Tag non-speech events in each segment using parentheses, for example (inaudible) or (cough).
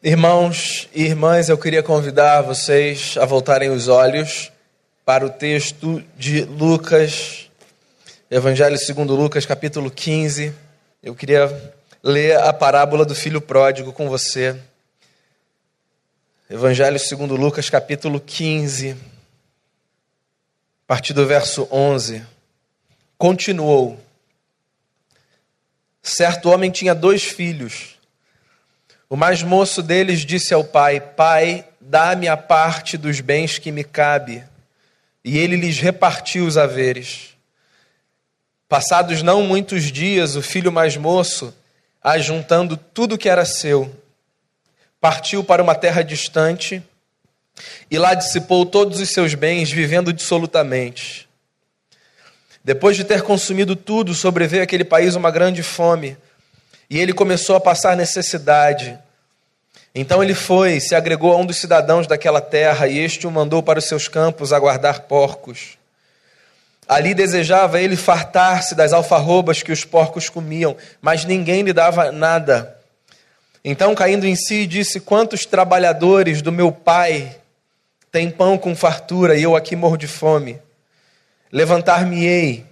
Irmãos e irmãs, eu queria convidar vocês a voltarem os olhos para o texto de Lucas, Evangelho segundo Lucas, capítulo 15. Eu queria ler a parábola do filho pródigo com você. Evangelho segundo Lucas, capítulo 15, a partir do verso 11. Continuou. Certo homem tinha dois filhos. O mais moço deles disse ao pai: Pai, dá-me a parte dos bens que me cabe. E ele lhes repartiu os haveres. Passados não muitos dias, o filho mais moço, ajuntando tudo que era seu, partiu para uma terra distante e lá dissipou todos os seus bens, vivendo dissolutamente. Depois de ter consumido tudo, sobreveio àquele país uma grande fome e ele começou a passar necessidade. Então ele foi, se agregou a um dos cidadãos daquela terra, e este o mandou para os seus campos a guardar porcos. Ali desejava ele fartar-se das alfarrobas que os porcos comiam, mas ninguém lhe dava nada. Então, caindo em si, disse: Quantos trabalhadores do meu pai têm pão com fartura e eu aqui morro de fome? Levantar-me-ei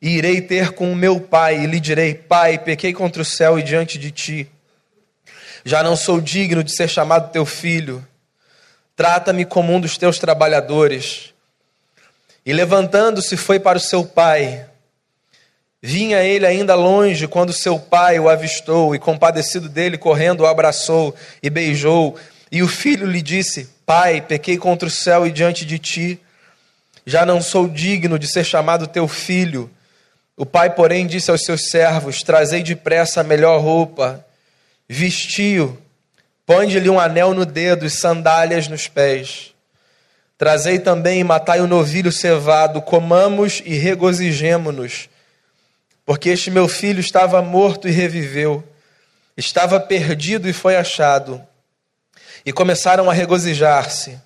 e irei ter com o meu pai, e lhe direi: Pai, pequei contra o céu e diante de ti. Já não sou digno de ser chamado teu filho. Trata-me como um dos teus trabalhadores. E levantando-se, foi para o seu pai. Vinha ele ainda longe quando seu pai o avistou, e compadecido dele, correndo, o abraçou e beijou. E o filho lhe disse: Pai, pequei contra o céu e diante de ti. Já não sou digno de ser chamado teu filho. O pai, porém, disse aos seus servos: Trazei depressa a melhor roupa, vestiu, ponde-lhe um anel no dedo e sandálias nos pés. Trazei também e matai o um novilho cevado, comamos e regozijemo-nos, porque este meu filho estava morto e reviveu, estava perdido e foi achado. E começaram a regozijar-se.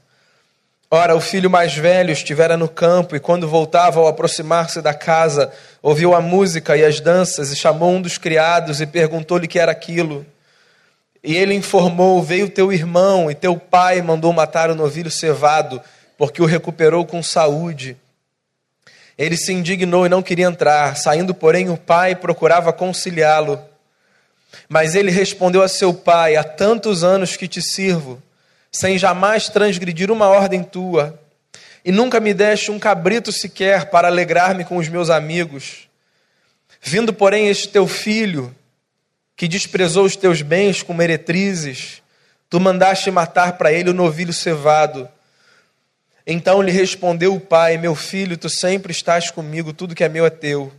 Ora, o filho mais velho estivera no campo e, quando voltava ao aproximar-se da casa, ouviu a música e as danças e chamou um dos criados e perguntou-lhe que era aquilo. E ele informou: Veio teu irmão e teu pai mandou matar o novilho cevado, porque o recuperou com saúde. Ele se indignou e não queria entrar. Saindo, porém, o pai procurava conciliá-lo. Mas ele respondeu a seu pai: Há tantos anos que te sirvo sem jamais transgredir uma ordem tua, e nunca me deste um cabrito sequer para alegrar-me com os meus amigos. Vindo, porém, este teu filho, que desprezou os teus bens com meretrizes, tu mandaste matar para ele o novilho cevado. Então lhe respondeu o pai: Meu filho, tu sempre estás comigo, tudo que é meu é teu.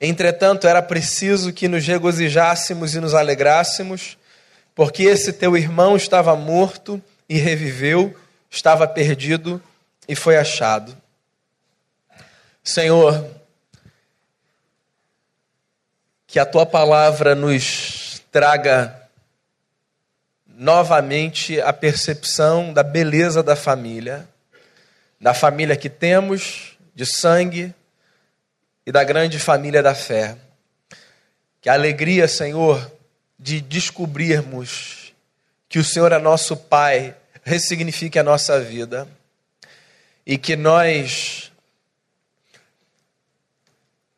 Entretanto, era preciso que nos regozijássemos e nos alegrássemos porque esse teu irmão estava morto e reviveu, estava perdido e foi achado. Senhor, que a tua palavra nos traga novamente a percepção da beleza da família, da família que temos, de sangue, e da grande família da fé. Que a alegria, Senhor, de descobrirmos que o Senhor é nosso Pai, ressignifique a nossa vida e que nós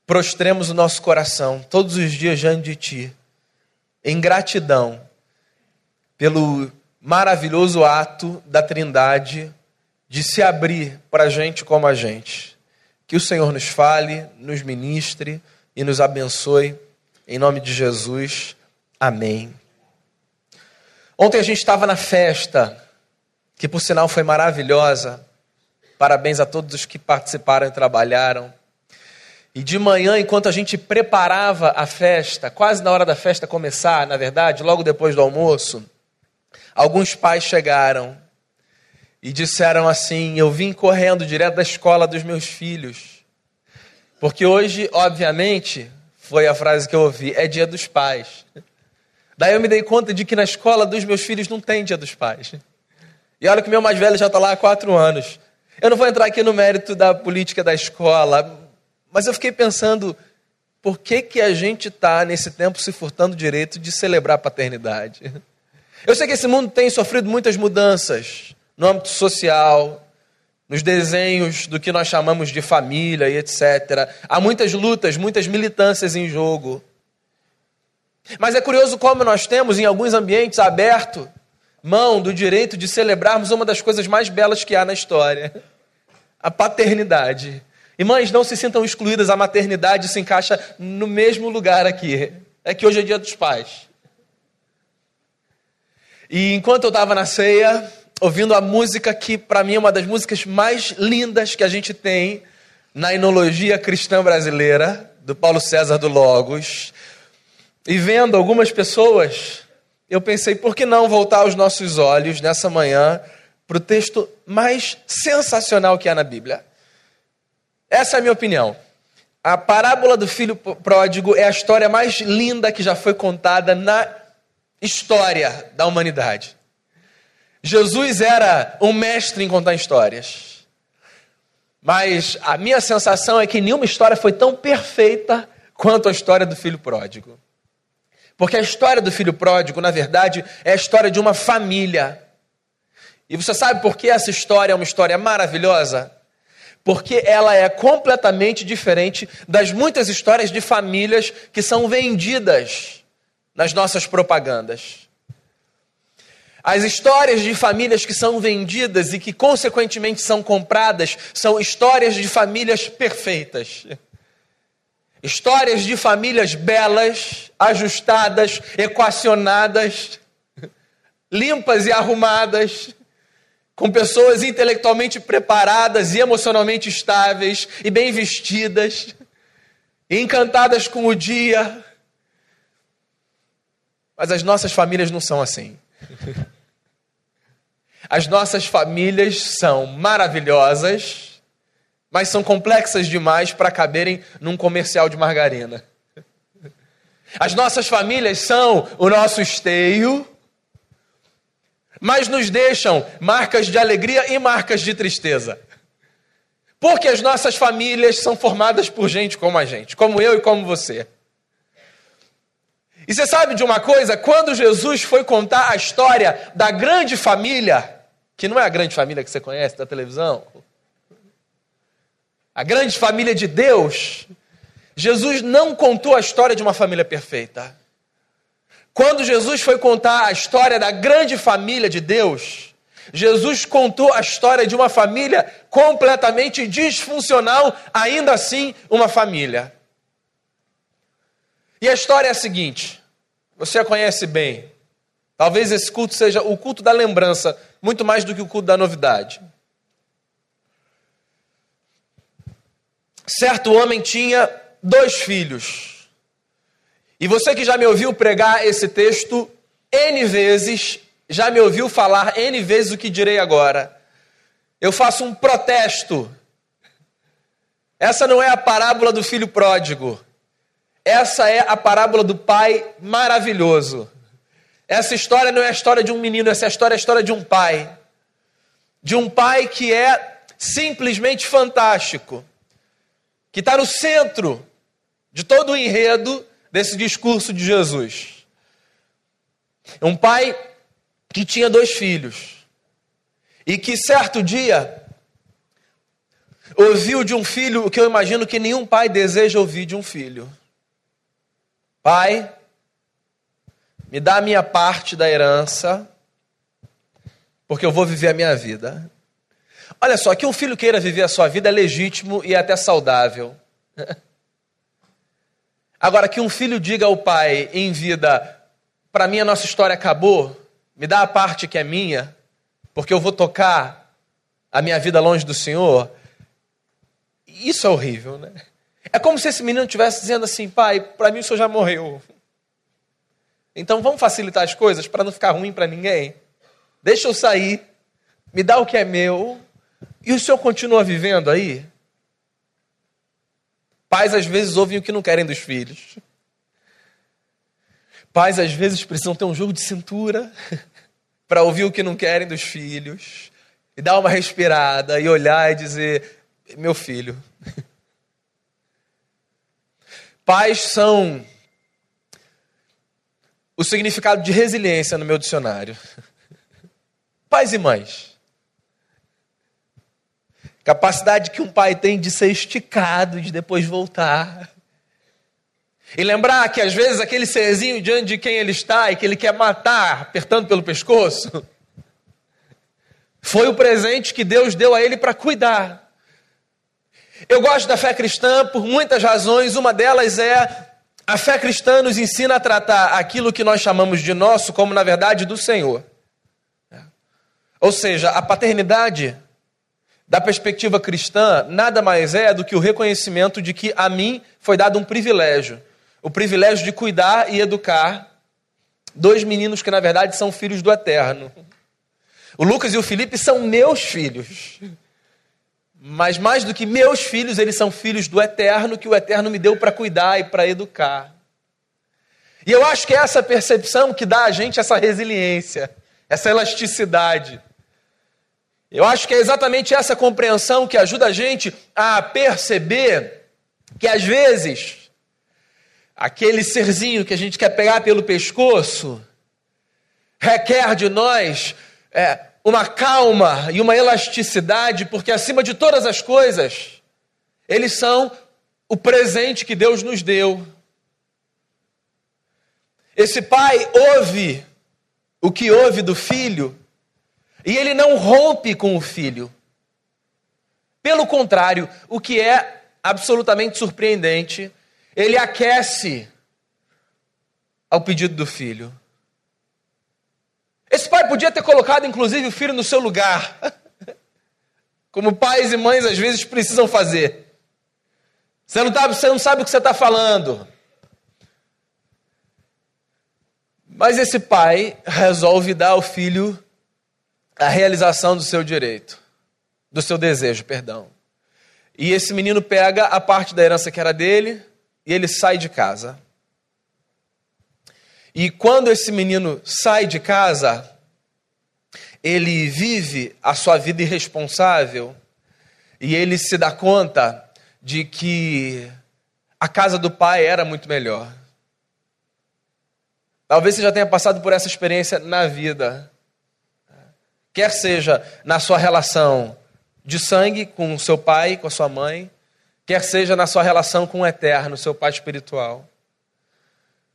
prostremos o nosso coração todos os dias diante de Ti, em gratidão pelo maravilhoso ato da Trindade de se abrir para gente como a gente. Que o Senhor nos fale, nos ministre e nos abençoe. Em nome de Jesus. Amém. Ontem a gente estava na festa, que por sinal foi maravilhosa. Parabéns a todos os que participaram e trabalharam. E de manhã, enquanto a gente preparava a festa, quase na hora da festa começar, na verdade, logo depois do almoço, alguns pais chegaram e disseram assim: Eu vim correndo direto da escola dos meus filhos. Porque hoje, obviamente, foi a frase que eu ouvi: é dia dos pais. Daí eu me dei conta de que na escola dos meus filhos não tem dia dos pais. E olha que meu mais velho já está lá há quatro anos. Eu não vou entrar aqui no mérito da política da escola, mas eu fiquei pensando por que, que a gente está nesse tempo se furtando o direito de celebrar a paternidade? Eu sei que esse mundo tem sofrido muitas mudanças no âmbito social, nos desenhos do que nós chamamos de família e etc. Há muitas lutas, muitas militâncias em jogo. Mas é curioso como nós temos, em alguns ambientes, aberto mão do direito de celebrarmos uma das coisas mais belas que há na história: a paternidade. E mães, não se sintam excluídas, a maternidade se encaixa no mesmo lugar aqui. É que hoje é dia dos pais. E enquanto eu estava na ceia, ouvindo a música que, para mim, é uma das músicas mais lindas que a gente tem na enologia cristã brasileira, do Paulo César do Logos, e vendo algumas pessoas, eu pensei, por que não voltar os nossos olhos nessa manhã para o texto mais sensacional que há na Bíblia? Essa é a minha opinião. A parábola do filho pródigo é a história mais linda que já foi contada na história da humanidade. Jesus era um mestre em contar histórias. Mas a minha sensação é que nenhuma história foi tão perfeita quanto a história do filho pródigo. Porque a história do filho pródigo, na verdade, é a história de uma família. E você sabe por que essa história é uma história maravilhosa? Porque ela é completamente diferente das muitas histórias de famílias que são vendidas nas nossas propagandas. As histórias de famílias que são vendidas e que, consequentemente, são compradas são histórias de famílias perfeitas. Histórias de famílias belas, ajustadas, equacionadas, (laughs) limpas e arrumadas, com pessoas intelectualmente preparadas e emocionalmente estáveis e bem vestidas, e encantadas com o dia. Mas as nossas famílias não são assim. (laughs) As nossas famílias são maravilhosas mas são complexas demais para caberem num comercial de margarina. As nossas famílias são o nosso esteio, mas nos deixam marcas de alegria e marcas de tristeza. Porque as nossas famílias são formadas por gente como a gente, como eu e como você. E você sabe de uma coisa? Quando Jesus foi contar a história da grande família, que não é a grande família que você conhece da televisão, a grande família de Deus, Jesus não contou a história de uma família perfeita. Quando Jesus foi contar a história da grande família de Deus, Jesus contou a história de uma família completamente disfuncional, ainda assim, uma família. E a história é a seguinte: você a conhece bem. Talvez esse culto seja o culto da lembrança, muito mais do que o culto da novidade. Certo homem tinha dois filhos. E você que já me ouviu pregar esse texto N vezes, já me ouviu falar N vezes o que direi agora. Eu faço um protesto. Essa não é a parábola do filho pródigo. Essa é a parábola do pai maravilhoso. Essa história não é a história de um menino, essa história é a história de um pai. De um pai que é simplesmente fantástico que está no centro de todo o enredo desse discurso de Jesus. Um pai que tinha dois filhos e que certo dia ouviu de um filho o que eu imagino que nenhum pai deseja ouvir de um filho: Pai, me dá a minha parte da herança, porque eu vou viver a minha vida. Olha só, que um filho queira viver a sua vida é legítimo e até saudável. (laughs) Agora, que um filho diga ao pai em vida: para mim a nossa história acabou, me dá a parte que é minha, porque eu vou tocar a minha vida longe do Senhor. Isso é horrível, né? É como se esse menino estivesse dizendo assim: pai, para mim o senhor já morreu. Então vamos facilitar as coisas para não ficar ruim para ninguém. Deixa eu sair, me dá o que é meu, e o senhor continua vivendo aí? Pais às vezes ouvem o que não querem dos filhos. Pais às vezes precisam ter um jogo de cintura (laughs) para ouvir o que não querem dos filhos e dar uma respirada e olhar e dizer: meu filho. (laughs) Pais são o significado de resiliência no meu dicionário. (laughs) Pais e mães. Capacidade que um pai tem de ser esticado e de depois voltar. E lembrar que às vezes aquele serzinho diante de quem ele está e que ele quer matar, apertando pelo pescoço, foi o presente que Deus deu a ele para cuidar. Eu gosto da fé cristã por muitas razões, uma delas é a fé cristã nos ensina a tratar aquilo que nós chamamos de nosso como, na verdade, do Senhor. Ou seja, a paternidade, da perspectiva cristã, nada mais é do que o reconhecimento de que a mim foi dado um privilégio o privilégio de cuidar e educar dois meninos que, na verdade, são filhos do Eterno. O Lucas e o Felipe são meus filhos. Mas mais do que meus filhos, eles são filhos do Eterno, que o Eterno me deu para cuidar e para educar. E eu acho que é essa percepção que dá a gente essa resiliência, essa elasticidade. Eu acho que é exatamente essa compreensão que ajuda a gente a perceber que às vezes aquele serzinho que a gente quer pegar pelo pescoço, requer de nós é, uma calma e uma elasticidade, porque acima de todas as coisas, eles são o presente que Deus nos deu. Esse pai ouve o que ouve do filho e ele não rompe com o filho. Pelo contrário, o que é absolutamente surpreendente ele aquece ao pedido do filho. Esse pai podia ter colocado, inclusive, o filho no seu lugar, (laughs) como pais e mães às vezes precisam fazer. Você não, tá, você não sabe o que você está falando. Mas esse pai resolve dar ao filho a realização do seu direito, do seu desejo, perdão. E esse menino pega a parte da herança que era dele, e ele sai de casa. E quando esse menino sai de casa, ele vive a sua vida irresponsável e ele se dá conta de que a casa do pai era muito melhor. Talvez você já tenha passado por essa experiência na vida. Quer seja na sua relação de sangue com o seu pai, com a sua mãe, quer seja na sua relação com o eterno, seu pai espiritual.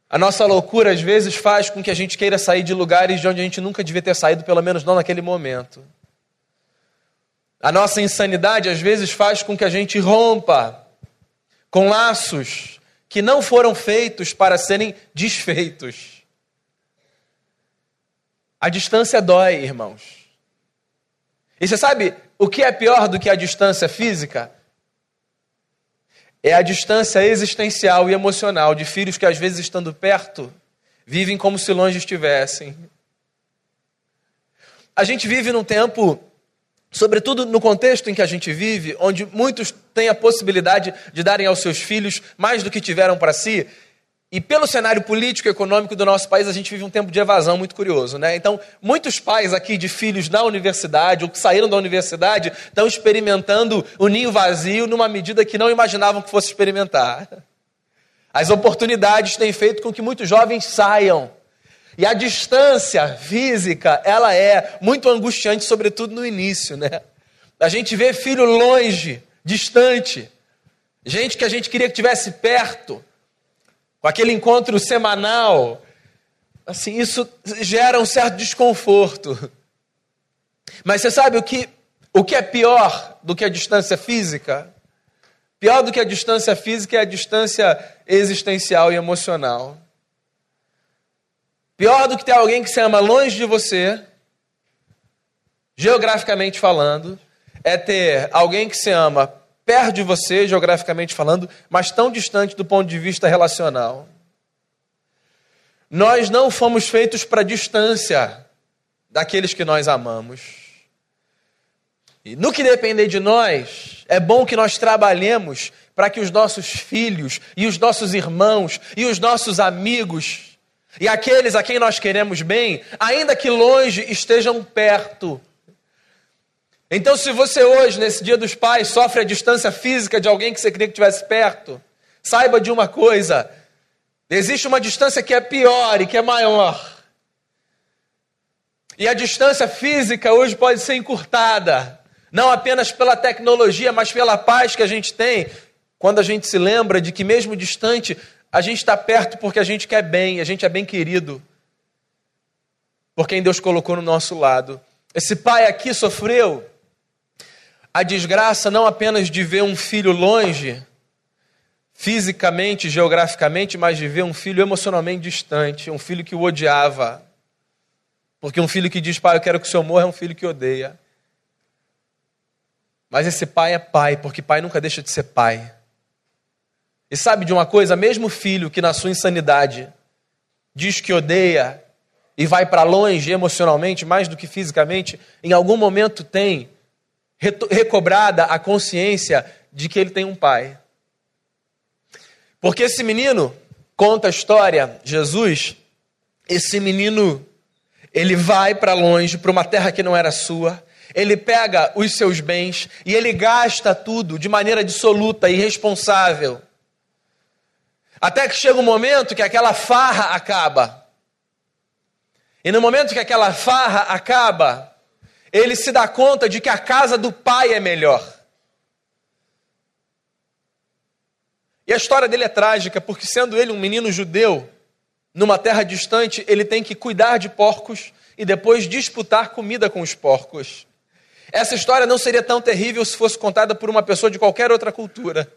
A nossa loucura às vezes faz com que a gente queira sair de lugares de onde a gente nunca devia ter saído, pelo menos não naquele momento. A nossa insanidade às vezes faz com que a gente rompa com laços que não foram feitos para serem desfeitos. A distância dói, irmãos. E você sabe o que é pior do que a distância física? é a distância existencial e emocional de filhos que, às vezes, estando perto, vivem como se longe estivessem. A gente vive num tempo, sobretudo no contexto em que a gente vive, onde muitos têm a possibilidade de darem aos seus filhos mais do que tiveram para si, e pelo cenário político e econômico do nosso país, a gente vive um tempo de evasão muito curioso, né? Então, muitos pais aqui de filhos na universidade ou que saíram da universidade estão experimentando o ninho vazio numa medida que não imaginavam que fosse experimentar. As oportunidades têm feito com que muitos jovens saiam. E a distância física, ela é muito angustiante, sobretudo no início, né? A gente vê filho longe, distante, gente que a gente queria que tivesse perto com aquele encontro semanal, assim, isso gera um certo desconforto. Mas você sabe o que, o que é pior do que a distância física? Pior do que a distância física é a distância existencial e emocional. Pior do que ter alguém que se ama longe de você, geograficamente falando, é ter alguém que se ama perto de você, geograficamente falando, mas tão distante do ponto de vista relacional. Nós não fomos feitos para distância daqueles que nós amamos. E no que depender de nós, é bom que nós trabalhemos para que os nossos filhos e os nossos irmãos e os nossos amigos e aqueles a quem nós queremos bem, ainda que longe, estejam perto então, se você hoje, nesse Dia dos Pais, sofre a distância física de alguém que você queria que estivesse perto, saiba de uma coisa: Existe uma distância que é pior e que é maior. E a distância física hoje pode ser encurtada, não apenas pela tecnologia, mas pela paz que a gente tem, quando a gente se lembra de que, mesmo distante, a gente está perto porque a gente quer bem, a gente é bem querido por quem Deus colocou no nosso lado. Esse pai aqui sofreu a desgraça não apenas de ver um filho longe, fisicamente, geograficamente, mas de ver um filho emocionalmente distante, um filho que o odiava. Porque um filho que diz, pai, eu quero que o senhor morra, é um filho que odeia. Mas esse pai é pai, porque pai nunca deixa de ser pai. E sabe de uma coisa? Mesmo filho que na sua insanidade diz que odeia e vai para longe emocionalmente, mais do que fisicamente, em algum momento tem recobrada a consciência de que ele tem um pai. Porque esse menino, conta a história, Jesus, esse menino, ele vai para longe, para uma terra que não era sua, ele pega os seus bens e ele gasta tudo de maneira dissoluta e irresponsável. Até que chega um momento que aquela farra acaba. E no momento que aquela farra acaba, ele se dá conta de que a casa do pai é melhor. E a história dele é trágica, porque sendo ele um menino judeu, numa terra distante, ele tem que cuidar de porcos e depois disputar comida com os porcos. Essa história não seria tão terrível se fosse contada por uma pessoa de qualquer outra cultura.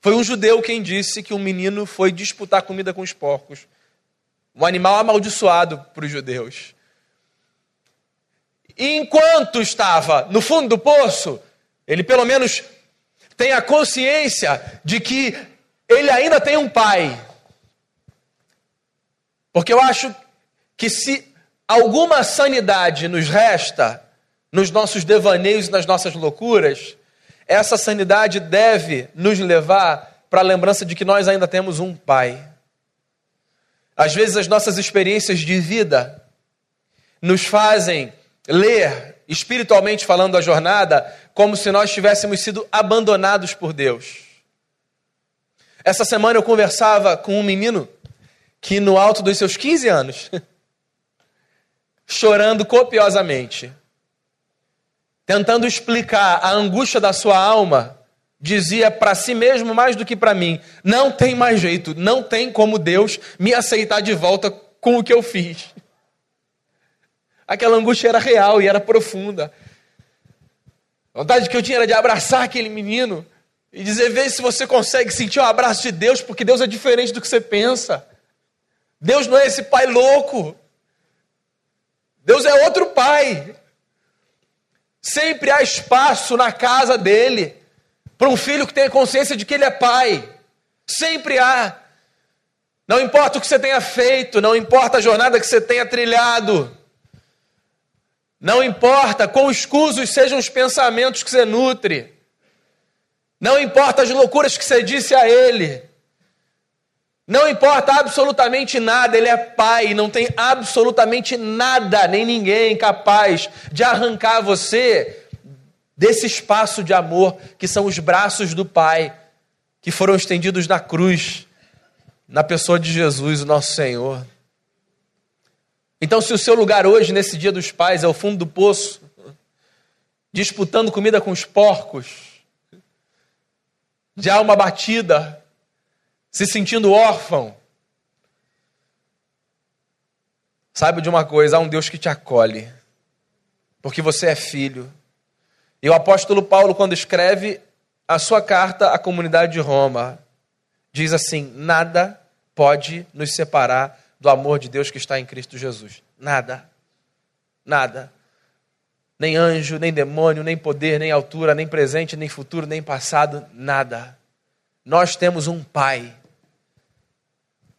Foi um judeu quem disse que um menino foi disputar comida com os porcos. Um animal amaldiçoado para os judeus. E enquanto estava no fundo do poço, ele pelo menos tem a consciência de que ele ainda tem um pai. Porque eu acho que se alguma sanidade nos resta nos nossos devaneios e nas nossas loucuras, essa sanidade deve nos levar para a lembrança de que nós ainda temos um pai. Às vezes as nossas experiências de vida nos fazem ler, espiritualmente falando, a jornada como se nós tivéssemos sido abandonados por Deus. Essa semana eu conversava com um menino que, no alto dos seus 15 anos, (laughs) chorando copiosamente, tentando explicar a angústia da sua alma, dizia para si mesmo mais do que para mim: não tem mais jeito, não tem como Deus me aceitar de volta com o que eu fiz. (laughs) Aquela angústia era real e era profunda. A vontade que eu tinha era de abraçar aquele menino e dizer: vê se você consegue sentir o abraço de Deus, porque Deus é diferente do que você pensa. Deus não é esse pai louco. Deus é outro pai. Sempre há espaço na casa dele para um filho que tenha consciência de que ele é pai. Sempre há. Não importa o que você tenha feito, não importa a jornada que você tenha trilhado. Não importa quão escusos sejam os pensamentos que você nutre. Não importa as loucuras que você disse a ele. Não importa absolutamente nada, ele é pai, não tem absolutamente nada, nem ninguém capaz de arrancar você desse espaço de amor que são os braços do pai, que foram estendidos na cruz, na pessoa de Jesus, o nosso Senhor. Então, se o seu lugar hoje, nesse dia dos pais, é o fundo do poço, disputando comida com os porcos, de alma batida, se sentindo órfão, saiba de uma coisa: há um Deus que te acolhe, porque você é filho. E o apóstolo Paulo, quando escreve a sua carta à comunidade de Roma, diz assim: nada pode nos separar do amor de Deus que está em Cristo Jesus. Nada. Nada. Nem anjo, nem demônio, nem poder, nem altura, nem presente, nem futuro, nem passado, nada. Nós temos um Pai.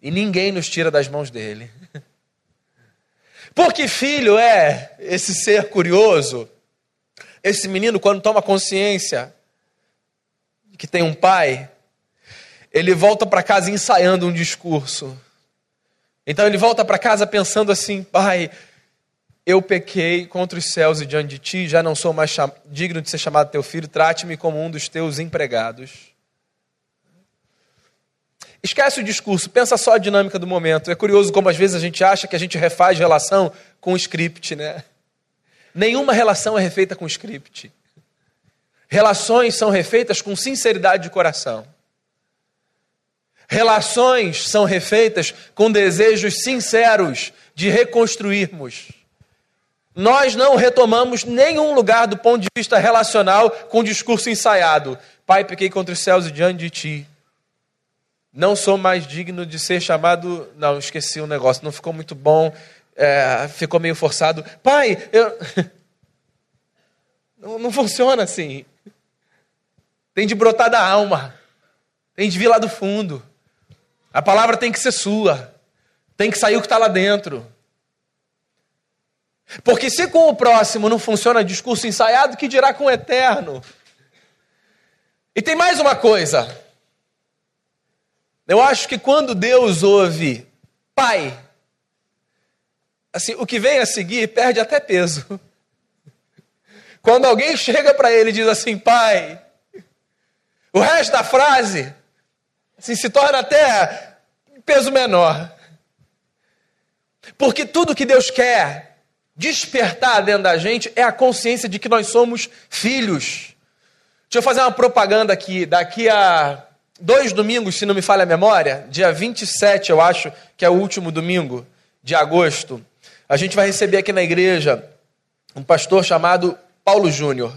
E ninguém nos tira das mãos dele. (laughs) Porque filho é esse ser curioso, esse menino, quando toma consciência que tem um pai, ele volta para casa ensaiando um discurso. Então ele volta para casa pensando assim: Pai, eu pequei contra os céus e diante de ti, já não sou mais digno de ser chamado teu filho, trate-me como um dos teus empregados. Esquece o discurso, pensa só a dinâmica do momento. É curioso como às vezes a gente acha que a gente refaz relação com o script, né? Nenhuma relação é refeita com script. Relações são refeitas com sinceridade de coração. Relações são refeitas com desejos sinceros de reconstruirmos. Nós não retomamos nenhum lugar do ponto de vista relacional com discurso ensaiado. Pai, pequei contra os céus e diante de ti. Não sou mais digno de ser chamado. Não, esqueci o um negócio, não ficou muito bom, é, ficou meio forçado. Pai, eu. (laughs) Não, não funciona assim. Tem de brotar da alma, tem de vir lá do fundo. A palavra tem que ser sua, tem que sair o que está lá dentro. Porque se com o próximo não funciona discurso ensaiado, que dirá com o eterno? E tem mais uma coisa. Eu acho que quando Deus ouve Pai, assim, o que vem a seguir perde até peso. Quando alguém chega para ele e diz assim, Pai, o resto da frase assim, se torna até peso menor. Porque tudo que Deus quer despertar dentro da gente é a consciência de que nós somos filhos. Deixa eu fazer uma propaganda aqui. Daqui a dois domingos, se não me falha a memória, dia 27, eu acho, que é o último domingo de agosto, a gente vai receber aqui na igreja um pastor chamado Paulo Júnior,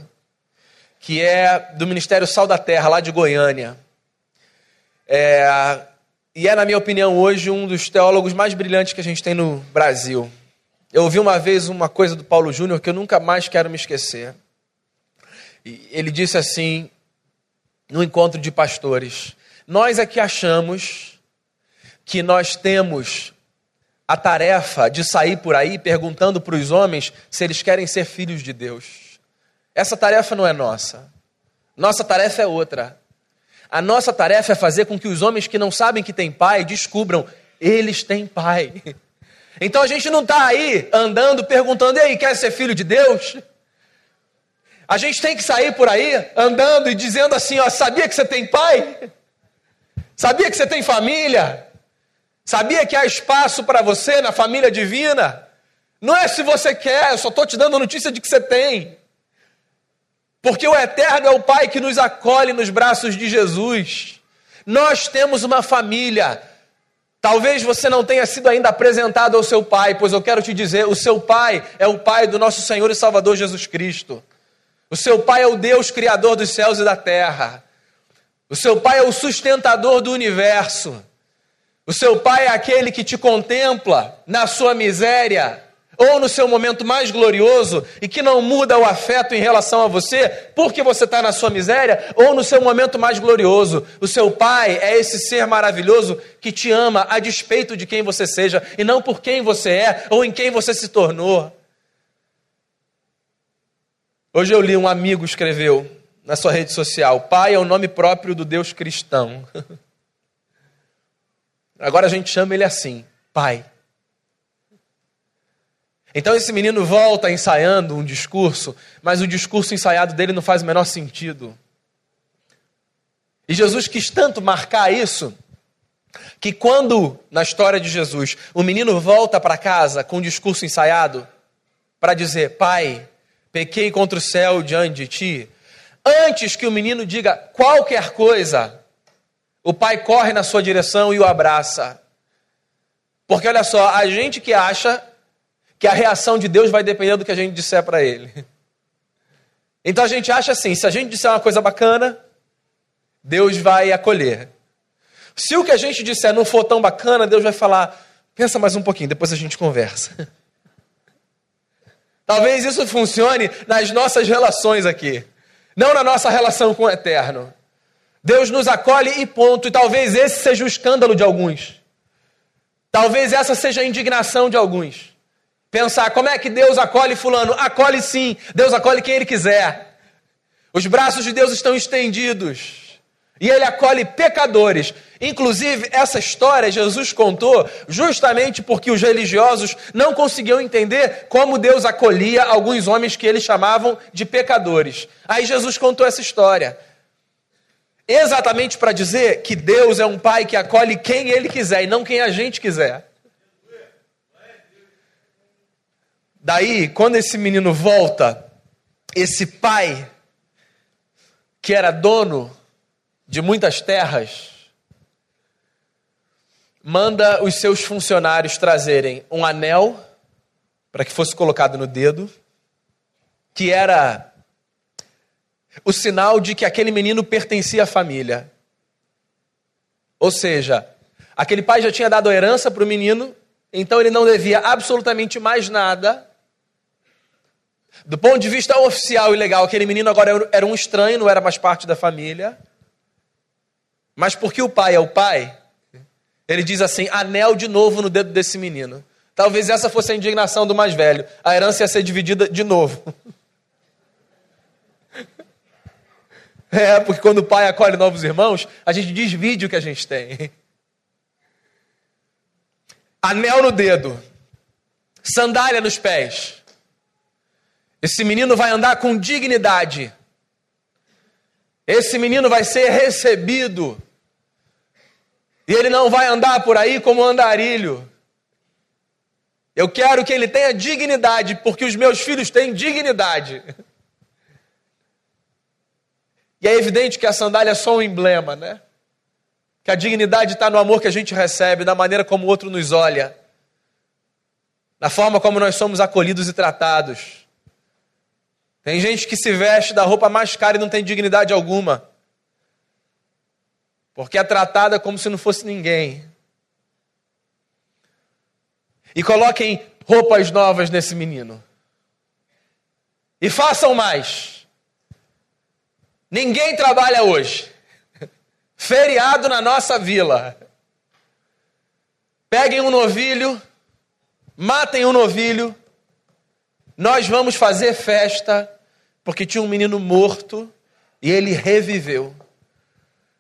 que é do Ministério Sal da Terra, lá de Goiânia. É, e é, na minha opinião, hoje um dos teólogos mais brilhantes que a gente tem no Brasil. Eu ouvi uma vez uma coisa do Paulo Júnior que eu nunca mais quero me esquecer. Ele disse assim, no encontro de pastores: Nós é que achamos que nós temos a tarefa de sair por aí perguntando para os homens se eles querem ser filhos de Deus. Essa tarefa não é nossa. Nossa tarefa é outra. A nossa tarefa é fazer com que os homens que não sabem que têm pai descubram, eles têm pai. (laughs) Então a gente não está aí andando perguntando, aí, quer ser filho de Deus? A gente tem que sair por aí andando e dizendo assim: ó, sabia que você tem pai? Sabia que você tem família? Sabia que há espaço para você na família divina? Não é se você quer, eu só estou te dando notícia de que você tem. Porque o Eterno é o Pai que nos acolhe nos braços de Jesus. Nós temos uma família. Talvez você não tenha sido ainda apresentado ao seu pai, pois eu quero te dizer: o seu pai é o pai do nosso Senhor e Salvador Jesus Cristo. O seu pai é o Deus criador dos céus e da terra. O seu pai é o sustentador do universo. O seu pai é aquele que te contempla na sua miséria ou no seu momento mais glorioso e que não muda o afeto em relação a você porque você está na sua miséria, ou no seu momento mais glorioso. O seu pai é esse ser maravilhoso que te ama a despeito de quem você seja e não por quem você é ou em quem você se tornou. Hoje eu li um amigo escreveu na sua rede social: Pai é o nome próprio do Deus cristão. (laughs) Agora a gente chama ele assim, Pai. Então esse menino volta ensaiando um discurso, mas o discurso ensaiado dele não faz o menor sentido. E Jesus quis tanto marcar isso, que quando, na história de Jesus, o menino volta para casa com um discurso ensaiado, para dizer: Pai, pequei contra o céu diante de ti, antes que o menino diga qualquer coisa, o pai corre na sua direção e o abraça. Porque olha só, a gente que acha que a reação de Deus vai depender do que a gente disser para ele. (laughs) Então a gente acha assim: se a gente disser uma coisa bacana, Deus vai acolher. Se o que a gente disser não for tão bacana, Deus vai falar: pensa mais um pouquinho, depois a gente conversa. (laughs) Talvez isso funcione nas nossas relações aqui, não na nossa relação com o eterno. Deus nos acolhe e ponto, e talvez esse seja o escândalo de alguns. Talvez essa seja a indignação de alguns. Pensar como é que Deus acolhe Fulano? Acolhe sim, Deus acolhe quem Ele quiser. Os braços de Deus estão estendidos. E ele acolhe pecadores. Inclusive, essa história Jesus contou justamente porque os religiosos não conseguiam entender como Deus acolhia alguns homens que eles chamavam de pecadores. Aí Jesus contou essa história. exatamente para dizer que Deus é um pai que acolhe quem ele quiser e não quem a gente quiser. Daí, quando esse menino volta, esse pai, que era dono de muitas terras, manda os seus funcionários trazerem um anel para que fosse colocado no dedo, que era o sinal de que aquele menino pertencia à família. Ou seja, aquele pai já tinha dado a herança para o menino, então ele não devia absolutamente mais nada. Do ponto de vista oficial e legal, aquele menino agora era um estranho, não era mais parte da família. Mas porque o pai é o pai, ele diz assim: anel de novo no dedo desse menino. Talvez essa fosse a indignação do mais velho. A herança ia ser dividida de novo. (laughs) É, porque quando o pai acolhe novos irmãos, a gente divide o que a gente tem. Anel no dedo, sandália nos pés. Esse menino vai andar com dignidade. Esse menino vai ser recebido. E ele não vai andar por aí como andarilho. Eu quero que ele tenha dignidade, porque os meus filhos têm dignidade. (laughs) E é evidente que a sandália é só um emblema, né? Que a dignidade está no amor que a gente recebe, na maneira como o outro nos olha, na forma como nós somos acolhidos e tratados. Tem gente que se veste da roupa mais cara e não tem dignidade alguma, porque é tratada como se não fosse ninguém. E coloquem roupas novas nesse menino. E façam mais. Ninguém trabalha hoje. (laughs) Feriado na nossa vila. Peguem um novilho, matem um novilho. Nós vamos fazer festa, porque tinha um menino morto e ele reviveu.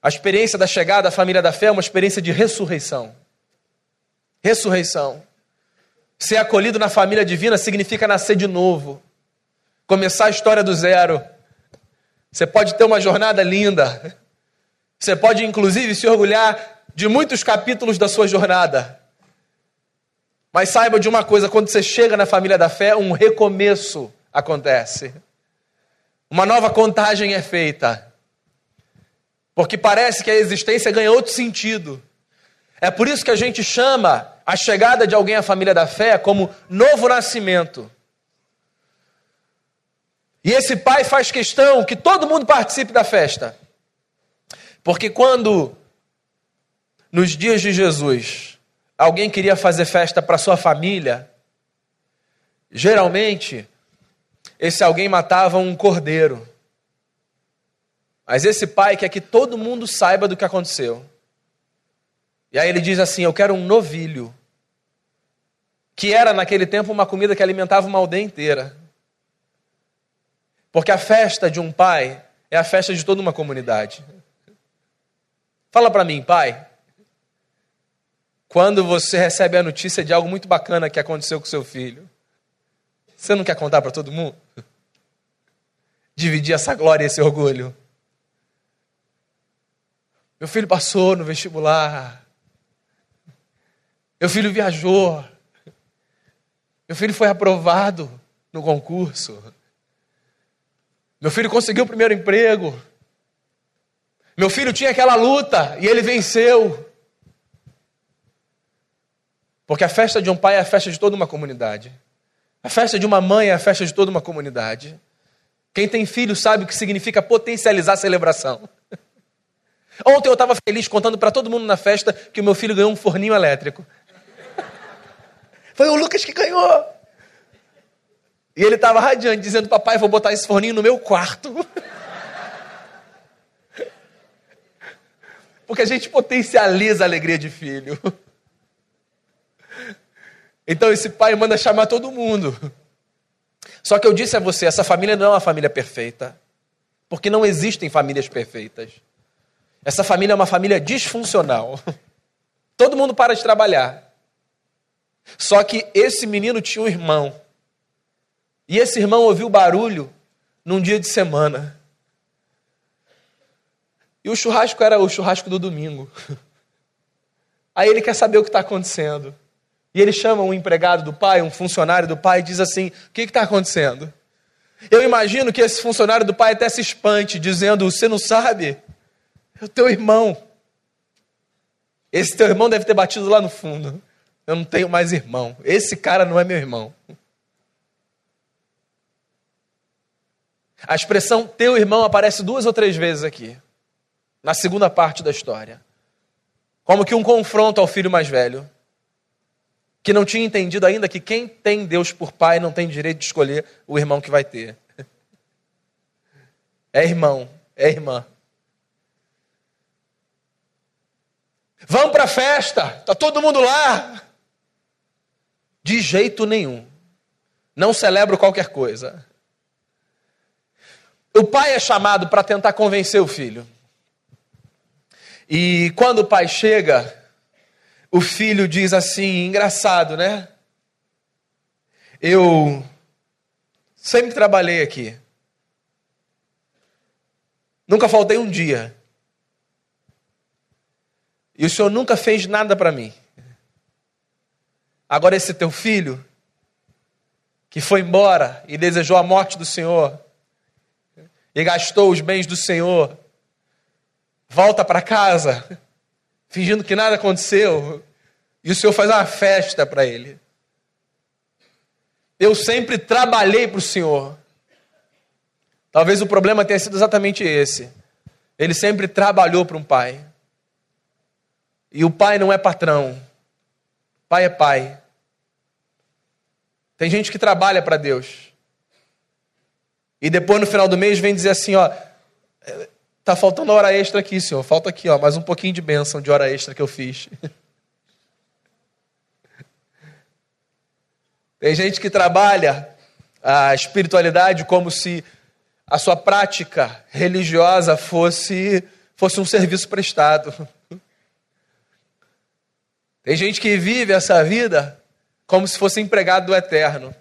A experiência da chegada da família da fé é uma experiência de ressurreição. Ressurreição. Ser acolhido na família divina significa nascer de novo, começar a história do zero você pode ter uma jornada linda. Você pode, inclusive, se orgulhar de muitos capítulos da sua jornada. Mas saiba de uma coisa: quando você chega na família da fé, um recomeço acontece. Uma nova contagem é feita. Porque parece que a existência ganha outro sentido. É por isso que a gente chama a chegada de alguém à família da fé como novo nascimento. E esse pai faz questão que todo mundo participe da festa. Porque quando, nos dias de Jesus, alguém queria fazer festa para sua família, geralmente, esse alguém matava um cordeiro. Mas esse pai quer que todo mundo saiba do que aconteceu. E aí ele diz assim: Eu quero um novilho. Que era naquele tempo uma comida que alimentava uma aldeia inteira. Porque a festa de um pai é a festa de toda uma comunidade. Fala para mim, pai. Quando você recebe a notícia de algo muito bacana que aconteceu com seu filho, você não quer contar para todo mundo? Dividir essa glória e esse orgulho. Meu filho passou no vestibular. Meu filho viajou. Meu filho foi aprovado no concurso. Meu filho conseguiu o primeiro emprego. Meu filho tinha aquela luta e ele venceu. Porque a festa de um pai é a festa de toda uma comunidade. A festa de uma mãe é a festa de toda uma comunidade. Quem tem filho sabe o que significa potencializar a celebração. (laughs) Ontem eu estava feliz contando para todo mundo na festa que o meu filho ganhou um forninho elétrico. Foi o Lucas que ganhou. E ele estava radiante, dizendo: Papai, vou botar esse forninho no meu quarto. (laughs) Porque a gente potencializa a alegria de filho. (laughs) Então esse pai manda chamar todo mundo. Só que eu disse a você: essa família não é uma família perfeita. Porque não existem famílias perfeitas. Essa família é uma família disfuncional. (laughs) Todo mundo para de trabalhar. Só que esse menino tinha um irmão e esse irmão ouviu barulho num dia de semana. E o churrasco era o churrasco do domingo. (laughs) Aí ele quer saber o que está acontecendo. E ele chama um empregado do pai, um funcionário do pai, e diz assim: O que está acontecendo? Eu imagino que esse funcionário do pai até se espante, dizendo: Você não sabe? É o teu irmão. Esse teu irmão deve ter batido lá no fundo. Eu não tenho mais irmão. Esse cara não é meu irmão. A expressão teu irmão aparece duas ou três vezes aqui, na segunda parte da história. Como que um confronto ao filho mais velho que não tinha entendido ainda que quem tem Deus por pai não tem direito de escolher o irmão que vai ter. É irmão, é irmã. Vamos para a festa, tá todo mundo lá. De jeito nenhum. Não celebro qualquer coisa. O pai é chamado para tentar convencer o filho. E quando o pai chega, o filho diz assim: engraçado, né? Eu sempre trabalhei aqui. Nunca faltei um dia. E o senhor nunca fez nada para mim. Agora, esse teu filho, que foi embora e desejou a morte do senhor, e gastou os bens do senhor, volta para casa fingindo que nada aconteceu, e o Senhor faz uma festa para ele. Eu sempre trabalhei para o Senhor. Talvez o problema tenha sido exatamente esse. Ele sempre trabalhou para um pai. E o pai não é patrão. Pai é pai. Tem gente que trabalha para Deus. E depois no final do mês vem dizer assim, ó, Tá faltando hora extra aqui, senhor. Falta aqui, ó, mais um pouquinho de bênção de hora extra que eu fiz. (laughs) Tem gente que trabalha a espiritualidade como se a sua prática religiosa fosse fosse um serviço prestado. (laughs) Tem gente que vive essa vida como se fosse empregado do eterno.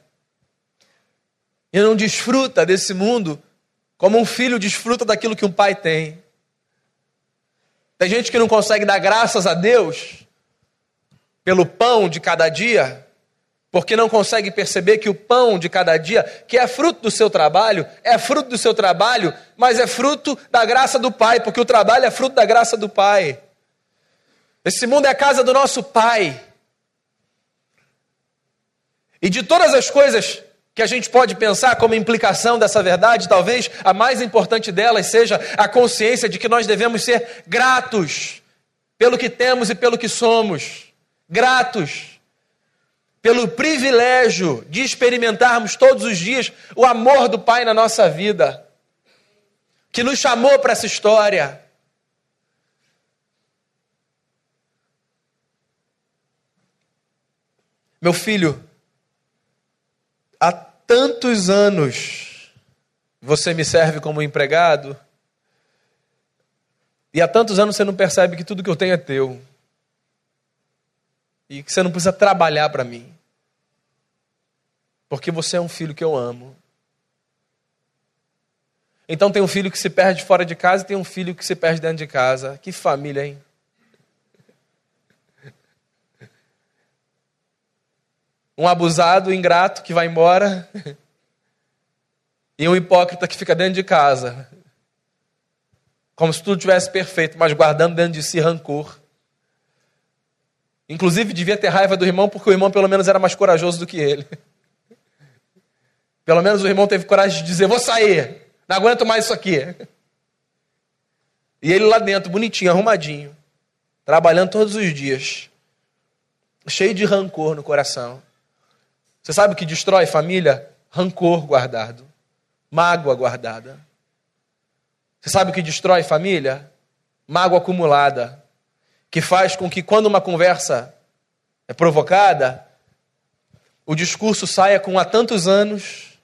E não desfruta desse mundo como um filho desfruta daquilo que um pai tem. Tem gente que não consegue dar graças a Deus pelo pão de cada dia, porque não consegue perceber que o pão de cada dia, que é fruto do seu trabalho, é fruto do seu trabalho, mas é fruto da graça do Pai, porque o trabalho é fruto da graça do Pai. Esse mundo é a casa do nosso Pai. E de todas as coisas que a gente pode pensar como implicação dessa verdade, talvez a mais importante delas seja a consciência de que nós devemos ser gratos pelo que temos e pelo que somos. Gratos pelo privilégio de experimentarmos todos os dias o amor do Pai na nossa vida, que nos chamou para essa história. Meu filho, há tantos anos você me serve como empregado, e há tantos anos você não percebe que tudo que eu tenho é teu. E que você não precisa trabalhar para mim. Porque você é um filho que eu amo. Então tem um filho que se perde fora de casa e tem um filho que se perde dentro de casa. Que família, hein? Um abusado, ingrato que vai embora (laughs) e um hipócrita que fica dentro de casa, como se tudo tivesse perfeito, mas guardando dentro de si rancor. Inclusive devia ter raiva do irmão porque o irmão pelo menos era mais corajoso do que ele. Pelo menos o irmão teve coragem de dizer: "Vou sair, não aguento mais isso aqui". E ele lá dentro, bonitinho, arrumadinho, trabalhando todos os dias, cheio de rancor no coração. Você sabe o que destrói família? Rancor guardado, mágoa guardada. Você sabe o que destrói família? Mágoa acumulada, que faz com que quando uma conversa é provocada, o discurso saia com há tantos anos.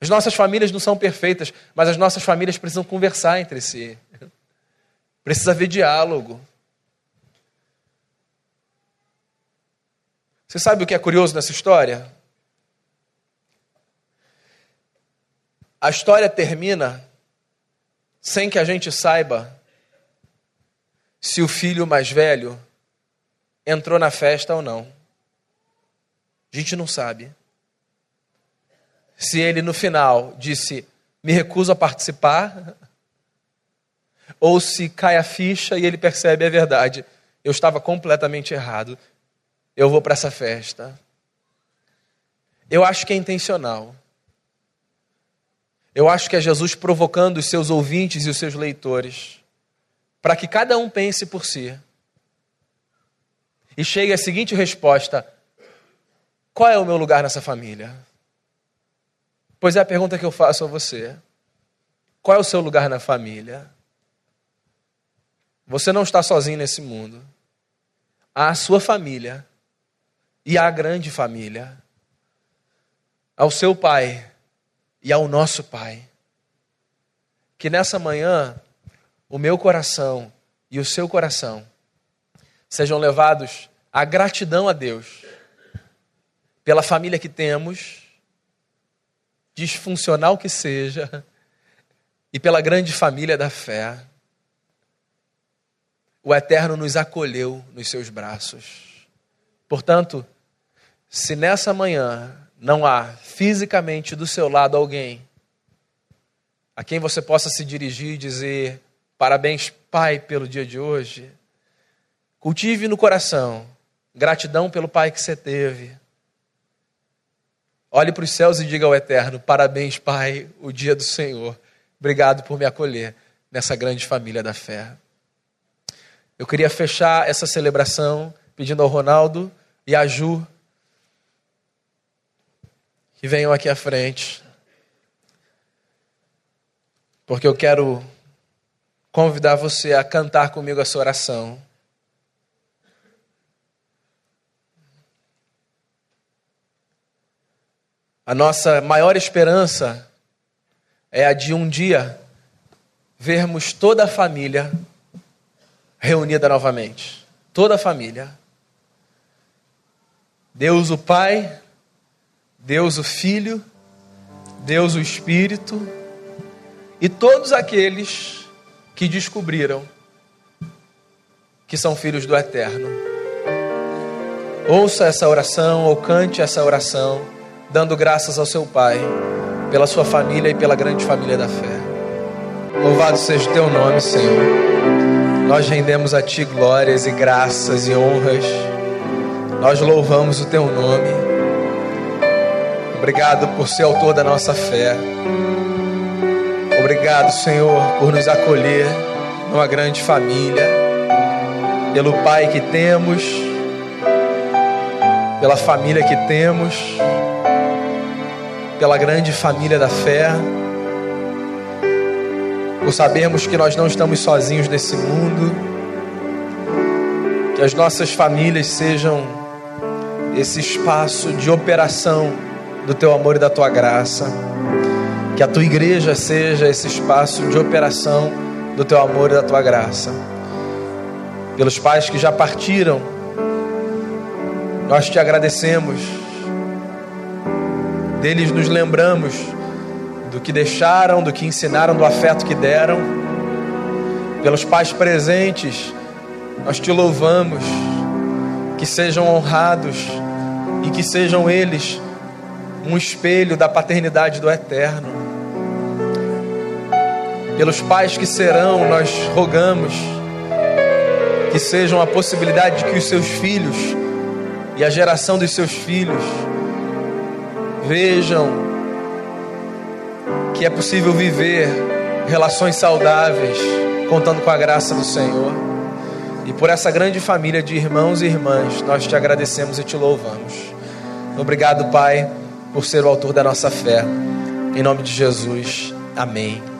As nossas famílias não são perfeitas, mas as nossas famílias precisam conversar entre si. Precisa haver diálogo. Você sabe o que é curioso nessa história? A história termina sem que a gente saiba se o filho mais velho entrou na festa ou não. A gente não sabe. Se ele no final disse, me recuso a participar, (laughs) ou se cai a ficha e ele percebe a verdade. Eu estava completamente errado. Eu vou para essa festa. Eu acho que é intencional. Eu acho que é Jesus provocando os seus ouvintes e os seus leitores para que cada um pense por si e chegue à seguinte resposta: qual é o meu lugar nessa família? Pois é a pergunta que eu faço a você. Qual é o seu lugar na família? Você não está sozinho nesse mundo. Há a sua família e a grande família. Ao seu pai e ao nosso pai. Que nessa manhã o meu coração e o seu coração sejam levados à gratidão a Deus pela família que temos, disfuncional que seja, e pela grande família da fé. O Eterno nos acolheu nos seus braços. Portanto, se nessa manhã não há fisicamente do seu lado alguém a quem você possa se dirigir e dizer: Parabéns, Pai, pelo dia de hoje. Cultive no coração gratidão pelo Pai que você teve. Olhe para os céus e diga ao Eterno: Parabéns, Pai, o dia do Senhor. Obrigado por me acolher nessa grande família da fé. Eu queria fechar essa celebração pedindo ao Ronaldo e à Ju que venham aqui à frente, porque eu quero convidar você a cantar comigo essa oração. A nossa maior esperança é a de um dia vermos toda a família reunida novamente. Toda a família. Deus o Pai, Deus o Filho, Deus o Espírito e todos aqueles que descobriram que são filhos do Eterno. Ouça essa oração ou cante essa oração, dando graças ao seu Pai, pela sua família e pela grande família da fé. Louvado seja o teu nome, Senhor. Nós rendemos a ti glórias e graças e honras. Nós louvamos o teu nome. Obrigado por ser autor da nossa fé. Obrigado, Senhor, por nos acolher numa grande família, pelo Pai que temos, pela família que temos, pela grande família da fé, por sabermos que nós não estamos sozinhos nesse mundo, que as nossas famílias sejam esse espaço de operação do teu amor e da tua graça. Que a tua igreja seja esse espaço de operação do teu amor e da tua graça. Pelos pais que já partiram, nós te agradecemos. Deles nos lembramos do que deixaram, do que ensinaram, do afeto que deram. Pelos pais presentes, nós te louvamos. Que sejam honrados e que sejam eles um espelho da paternidade do Eterno. Pelos pais que serão, nós rogamos que sejam a possibilidade de que os seus filhos e a geração dos seus filhos vejam que é possível viver relações saudáveis, contando com a graça do Senhor. E por essa grande família de irmãos e irmãs, nós te agradecemos e te louvamos. Obrigado, Pai por ser o autor da nossa fé. Em nome de Jesus, amém.